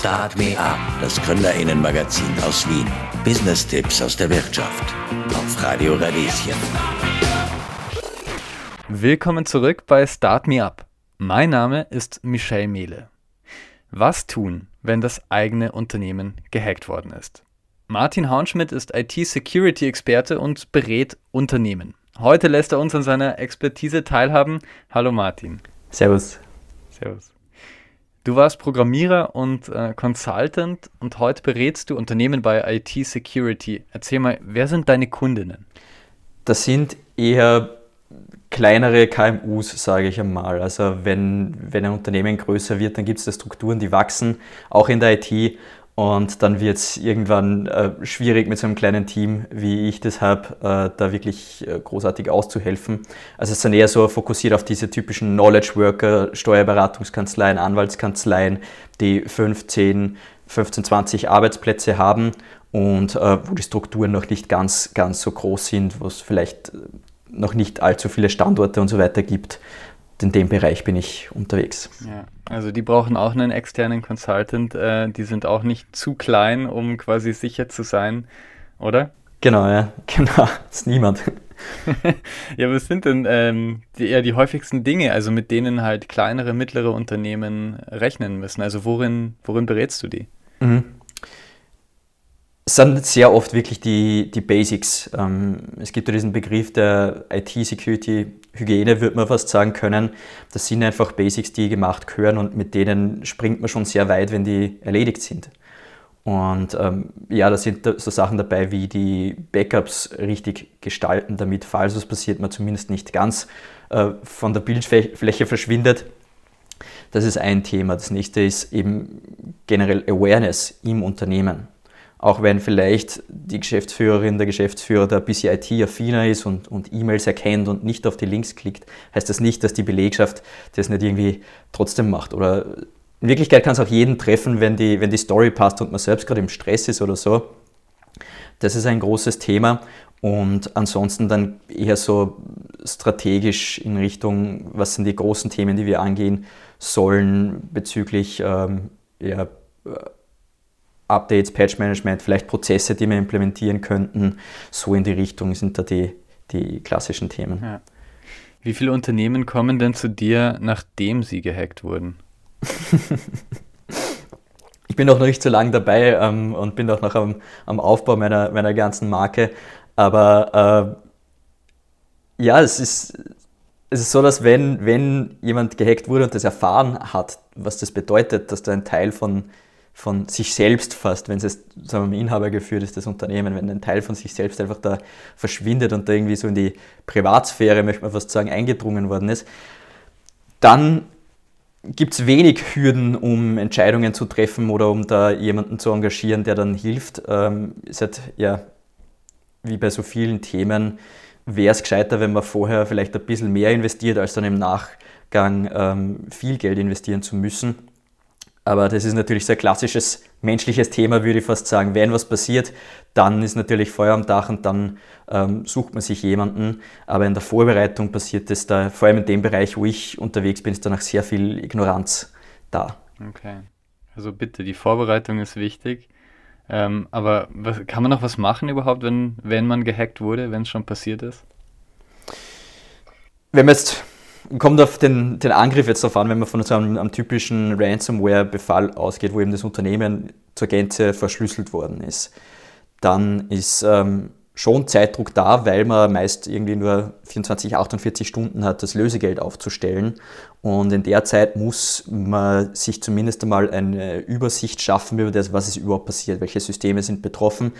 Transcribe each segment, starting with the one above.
Start Me Up, das Gründerinnenmagazin aus Wien. Business-Tipps aus der Wirtschaft. Auf Radio Radieschen. Willkommen zurück bei Start Me Up. Mein Name ist Michelle Mehle. Was tun, wenn das eigene Unternehmen gehackt worden ist? Martin Haunschmidt ist IT-Security-Experte und berät Unternehmen. Heute lässt er uns an seiner Expertise teilhaben. Hallo Martin. Servus. Servus. Du warst Programmierer und äh, Consultant und heute berätst du Unternehmen bei IT Security. Erzähl mal, wer sind deine Kundinnen? Das sind eher kleinere KMUs, sage ich einmal. Also wenn, wenn ein Unternehmen größer wird, dann gibt es da Strukturen, die wachsen, auch in der IT. Und dann wird es irgendwann äh, schwierig mit so einem kleinen Team, wie ich das habe, äh, da wirklich äh, großartig auszuhelfen. Also es sind eher so fokussiert auf diese typischen Knowledge Worker, Steuerberatungskanzleien, Anwaltskanzleien, die 15, 15, 20 Arbeitsplätze haben und äh, wo die Strukturen noch nicht ganz, ganz so groß sind, wo es vielleicht noch nicht allzu viele Standorte und so weiter gibt in dem Bereich bin ich unterwegs. Ja, also die brauchen auch einen externen Consultant. Äh, die sind auch nicht zu klein, um quasi sicher zu sein, oder? Genau, ja, genau. Das ist niemand. ja, was sind denn ähm, die, eher die häufigsten Dinge, also mit denen halt kleinere, mittlere Unternehmen rechnen müssen? Also worin, worin berätst du die? Mhm es sind sehr oft wirklich die, die Basics. Ähm, es gibt ja diesen Begriff der IT-Security-Hygiene, würde man fast sagen können. Das sind einfach Basics, die gemacht gehören und mit denen springt man schon sehr weit, wenn die erledigt sind. Und ähm, ja, da sind so Sachen dabei wie die Backups richtig gestalten, damit, falls was passiert, man zumindest nicht ganz äh, von der Bildfläche verschwindet. Das ist ein Thema. Das nächste ist eben generell Awareness im Unternehmen auch wenn vielleicht die Geschäftsführerin, der Geschäftsführer da ein bisschen IT-affiner ist und, und E-Mails erkennt und nicht auf die Links klickt, heißt das nicht, dass die Belegschaft das nicht irgendwie trotzdem macht. Oder in Wirklichkeit kann es auch jeden treffen, wenn die, wenn die Story passt und man selbst gerade im Stress ist oder so. Das ist ein großes Thema. Und ansonsten dann eher so strategisch in Richtung, was sind die großen Themen, die wir angehen sollen bezüglich ähm, ja, Updates, Patch Management, vielleicht Prozesse, die wir implementieren könnten. So in die Richtung sind da die, die klassischen Themen. Ja. Wie viele Unternehmen kommen denn zu dir, nachdem sie gehackt wurden? ich bin auch noch nicht so lange dabei ähm, und bin auch noch am, am Aufbau meiner, meiner ganzen Marke. Aber äh, ja, es ist, es ist so, dass wenn, wenn jemand gehackt wurde und das erfahren hat, was das bedeutet, dass da ein Teil von von sich selbst fast, wenn es jetzt sagen wir mal, Inhaber geführt ist, das Unternehmen, wenn ein Teil von sich selbst einfach da verschwindet und da irgendwie so in die Privatsphäre, möchte man fast sagen, eingedrungen worden ist, dann gibt es wenig Hürden, um Entscheidungen zu treffen oder um da jemanden zu engagieren, der dann hilft. Ähm, ist halt, ja, wie bei so vielen Themen, wäre es gescheiter, wenn man vorher vielleicht ein bisschen mehr investiert, als dann im Nachgang ähm, viel Geld investieren zu müssen. Aber das ist natürlich so ein klassisches menschliches Thema, würde ich fast sagen. Wenn was passiert, dann ist natürlich Feuer am Dach und dann ähm, sucht man sich jemanden. Aber in der Vorbereitung passiert es da, vor allem in dem Bereich, wo ich unterwegs bin, ist danach sehr viel Ignoranz da. Okay. Also bitte, die Vorbereitung ist wichtig. Ähm, aber was, kann man noch was machen überhaupt, wenn, wenn man gehackt wurde, wenn es schon passiert ist? Wenn man jetzt kommt auf den, den Angriff jetzt darauf an, wenn man von so einem, einem typischen Ransomware-Befall ausgeht, wo eben das Unternehmen zur Gänze verschlüsselt worden ist. Dann ist ähm, schon Zeitdruck da, weil man meist irgendwie nur 24, 48 Stunden hat, das Lösegeld aufzustellen. Und in der Zeit muss man sich zumindest einmal eine Übersicht schaffen über das, was ist überhaupt passiert, welche Systeme sind betroffen,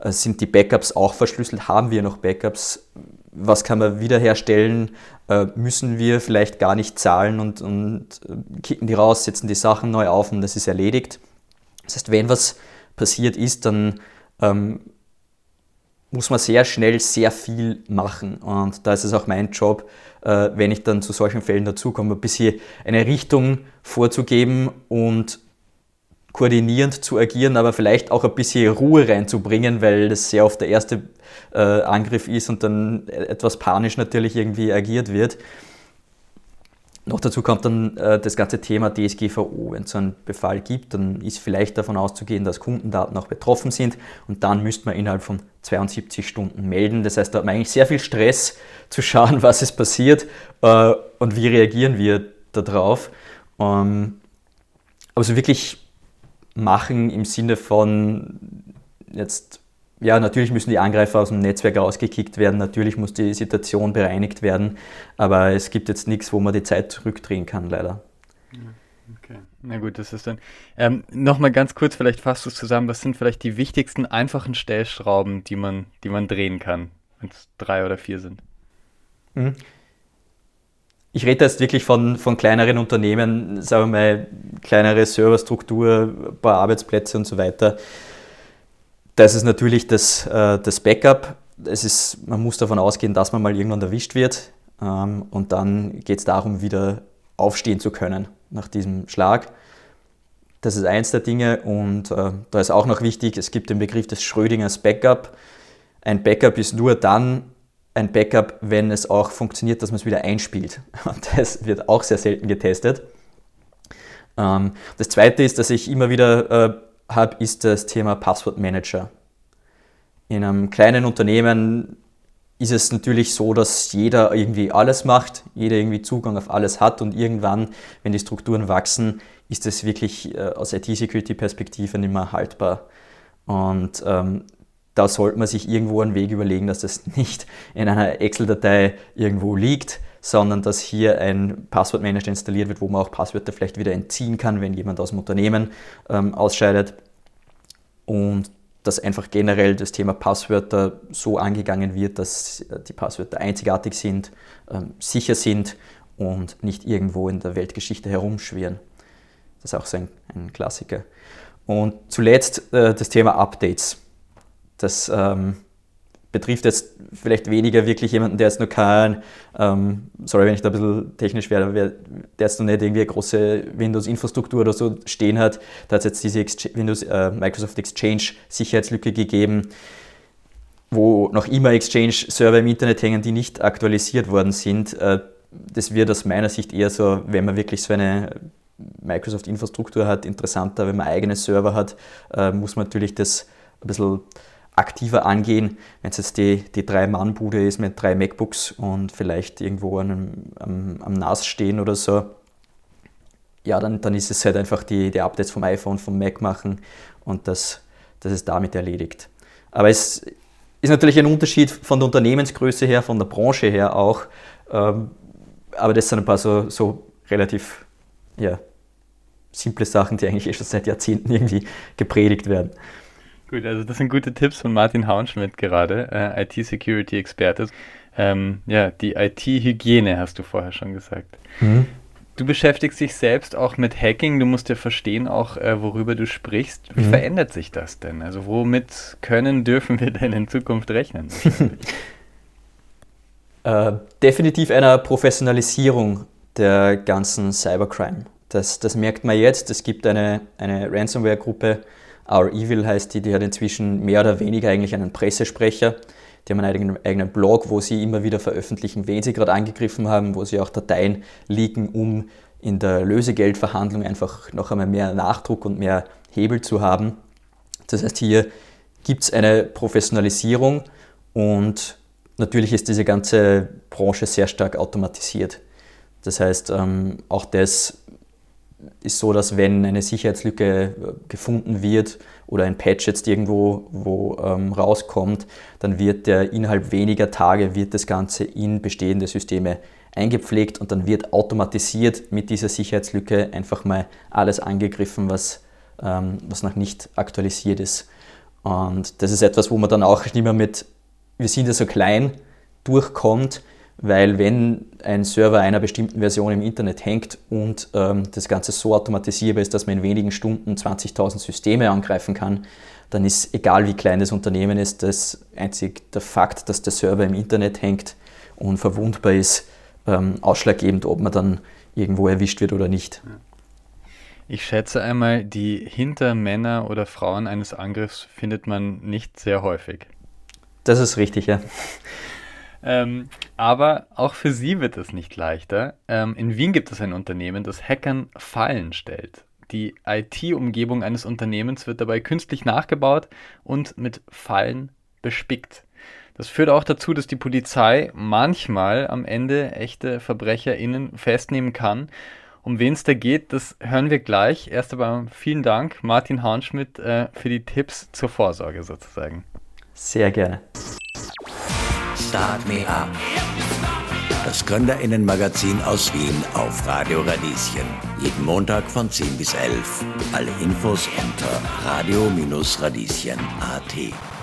äh, sind die Backups auch verschlüsselt, haben wir noch Backups, was kann man wiederherstellen, äh, müssen wir vielleicht gar nicht zahlen und, und äh, kicken die raus, setzen die Sachen neu auf und das ist erledigt. Das heißt, wenn was passiert ist, dann ähm, muss man sehr schnell sehr viel machen. Und da ist es auch mein Job, äh, wenn ich dann zu solchen Fällen dazukomme, ein bisschen eine Richtung vorzugeben und koordinierend zu agieren, aber vielleicht auch ein bisschen Ruhe reinzubringen, weil das sehr oft der erste äh, Angriff ist und dann etwas panisch natürlich irgendwie agiert wird. Noch dazu kommt dann äh, das ganze Thema DSGVO. Wenn es so einen Befall gibt, dann ist vielleicht davon auszugehen, dass Kundendaten auch betroffen sind und dann müsste man innerhalb von 72 Stunden melden. Das heißt, da hat man eigentlich sehr viel Stress zu schauen, was ist passiert äh, und wie reagieren wir darauf. Ähm, aber so wirklich machen im Sinne von jetzt ja, natürlich müssen die Angreifer aus dem Netzwerk rausgekickt werden, natürlich muss die Situation bereinigt werden, aber es gibt jetzt nichts, wo man die Zeit zurückdrehen kann, leider. Okay, na gut, das ist dann. Ähm, Nochmal ganz kurz, vielleicht fasst du es zusammen, was sind vielleicht die wichtigsten einfachen Stellschrauben, die man, die man drehen kann, wenn es drei oder vier sind? Mhm. Ich rede jetzt wirklich von, von kleineren Unternehmen, sagen wir mal, kleinere Serverstruktur, ein paar Arbeitsplätze und so weiter das ist natürlich das, äh, das Backup. Es ist, man muss davon ausgehen, dass man mal irgendwann erwischt wird. Ähm, und dann geht es darum, wieder aufstehen zu können nach diesem Schlag. Das ist eins der Dinge. Und äh, da ist auch noch wichtig, es gibt den Begriff des Schrödingers Backup. Ein Backup ist nur dann ein Backup, wenn es auch funktioniert, dass man es wieder einspielt. Und das wird auch sehr selten getestet. Ähm, das zweite ist, dass ich immer wieder äh, habe, ist das Thema Passwortmanager. In einem kleinen Unternehmen ist es natürlich so, dass jeder irgendwie alles macht, jeder irgendwie Zugang auf alles hat und irgendwann, wenn die Strukturen wachsen, ist es wirklich äh, aus IT-Security-Perspektive nicht mehr haltbar. Und ähm, da sollte man sich irgendwo einen Weg überlegen, dass das nicht in einer Excel-Datei irgendwo liegt, sondern dass hier ein Passwortmanager installiert wird, wo man auch Passwörter vielleicht wieder entziehen kann, wenn jemand aus dem Unternehmen ähm, ausscheidet. Und dass einfach generell das Thema Passwörter so angegangen wird, dass die Passwörter einzigartig sind, ähm, sicher sind und nicht irgendwo in der Weltgeschichte herumschwirren. Das ist auch so ein, ein Klassiker. Und zuletzt äh, das Thema Updates. Das ähm, betrifft jetzt vielleicht weniger wirklich jemanden, der jetzt nur kein, ähm, sorry, wenn ich da ein bisschen technisch werde, der jetzt noch nicht irgendwie eine große Windows-Infrastruktur oder so stehen hat. Da hat es jetzt diese Ex Windows, äh, Microsoft Exchange Sicherheitslücke gegeben, wo noch immer Exchange-Server im Internet hängen, die nicht aktualisiert worden sind. Äh, das wird aus meiner Sicht eher so, wenn man wirklich so eine Microsoft-Infrastruktur hat, interessanter, wenn man eigene Server hat, äh, muss man natürlich das ein bisschen aktiver angehen. Wenn es jetzt die, die Drei-Mann-Bude ist mit drei MacBooks und vielleicht irgendwo am, am, am NAS stehen oder so, ja, dann, dann ist es halt einfach die, die Updates vom iPhone, vom Mac machen und das, das ist damit erledigt. Aber es ist natürlich ein Unterschied von der Unternehmensgröße her, von der Branche her auch. Ähm, aber das sind ein paar so, so relativ ja, simple Sachen, die eigentlich schon seit Jahrzehnten irgendwie gepredigt werden. Gut, also das sind gute Tipps von Martin Haunschmidt gerade, äh, IT-Security-Experte. Ähm, ja, die IT-Hygiene hast du vorher schon gesagt. Mhm. Du beschäftigst dich selbst auch mit Hacking. Du musst ja verstehen auch, äh, worüber du sprichst. Wie mhm. verändert sich das denn? Also womit können, dürfen wir denn in Zukunft rechnen? äh, definitiv einer Professionalisierung der ganzen Cybercrime. Das, das merkt man jetzt. Es gibt eine, eine Ransomware-Gruppe, Our Evil heißt die, die hat inzwischen mehr oder weniger eigentlich einen Pressesprecher. Die haben einen eigenen, Blog, wo sie immer wieder veröffentlichen, wen sie gerade angegriffen haben, wo sie auch Dateien liegen, um in der Lösegeldverhandlung einfach noch einmal mehr Nachdruck und mehr Hebel zu haben. Das heißt, hier gibt es eine Professionalisierung und natürlich ist diese ganze Branche sehr stark automatisiert. Das heißt, ähm, auch das ist so, dass wenn eine Sicherheitslücke äh, gefunden wird oder ein Patch jetzt irgendwo wo, ähm, rauskommt, dann wird der innerhalb weniger Tage wird das Ganze in bestehende Systeme eingepflegt und dann wird automatisiert mit dieser Sicherheitslücke einfach mal alles angegriffen, was, ähm, was noch nicht aktualisiert ist. Und das ist etwas, wo man dann auch nicht mehr mit, wir sind ja so klein, durchkommt, weil wenn ein Server einer bestimmten Version im Internet hängt und ähm, das Ganze so automatisierbar ist, dass man in wenigen Stunden 20.000 Systeme angreifen kann, dann ist egal wie klein das Unternehmen ist, das einzig der Fakt, dass der Server im Internet hängt und verwundbar ist, ähm, ausschlaggebend, ob man dann irgendwo erwischt wird oder nicht. Ich schätze einmal, die Hintermänner oder Frauen eines Angriffs findet man nicht sehr häufig. Das ist richtig, ja. Ähm, aber auch für sie wird es nicht leichter. Ähm, in Wien gibt es ein Unternehmen, das Hackern Fallen stellt. Die IT-Umgebung eines Unternehmens wird dabei künstlich nachgebaut und mit Fallen bespickt. Das führt auch dazu, dass die Polizei manchmal am Ende echte VerbrecherInnen festnehmen kann. Um wen es da geht, das hören wir gleich. Erst aber vielen Dank, Martin Haunschmidt, äh, für die Tipps zur Vorsorge sozusagen. Sehr gerne. Start Me Up. Das Gründerinnenmagazin aus Wien auf Radio Radieschen. Jeden Montag von 10 bis 11. Alle Infos unter radio-radieschen.at.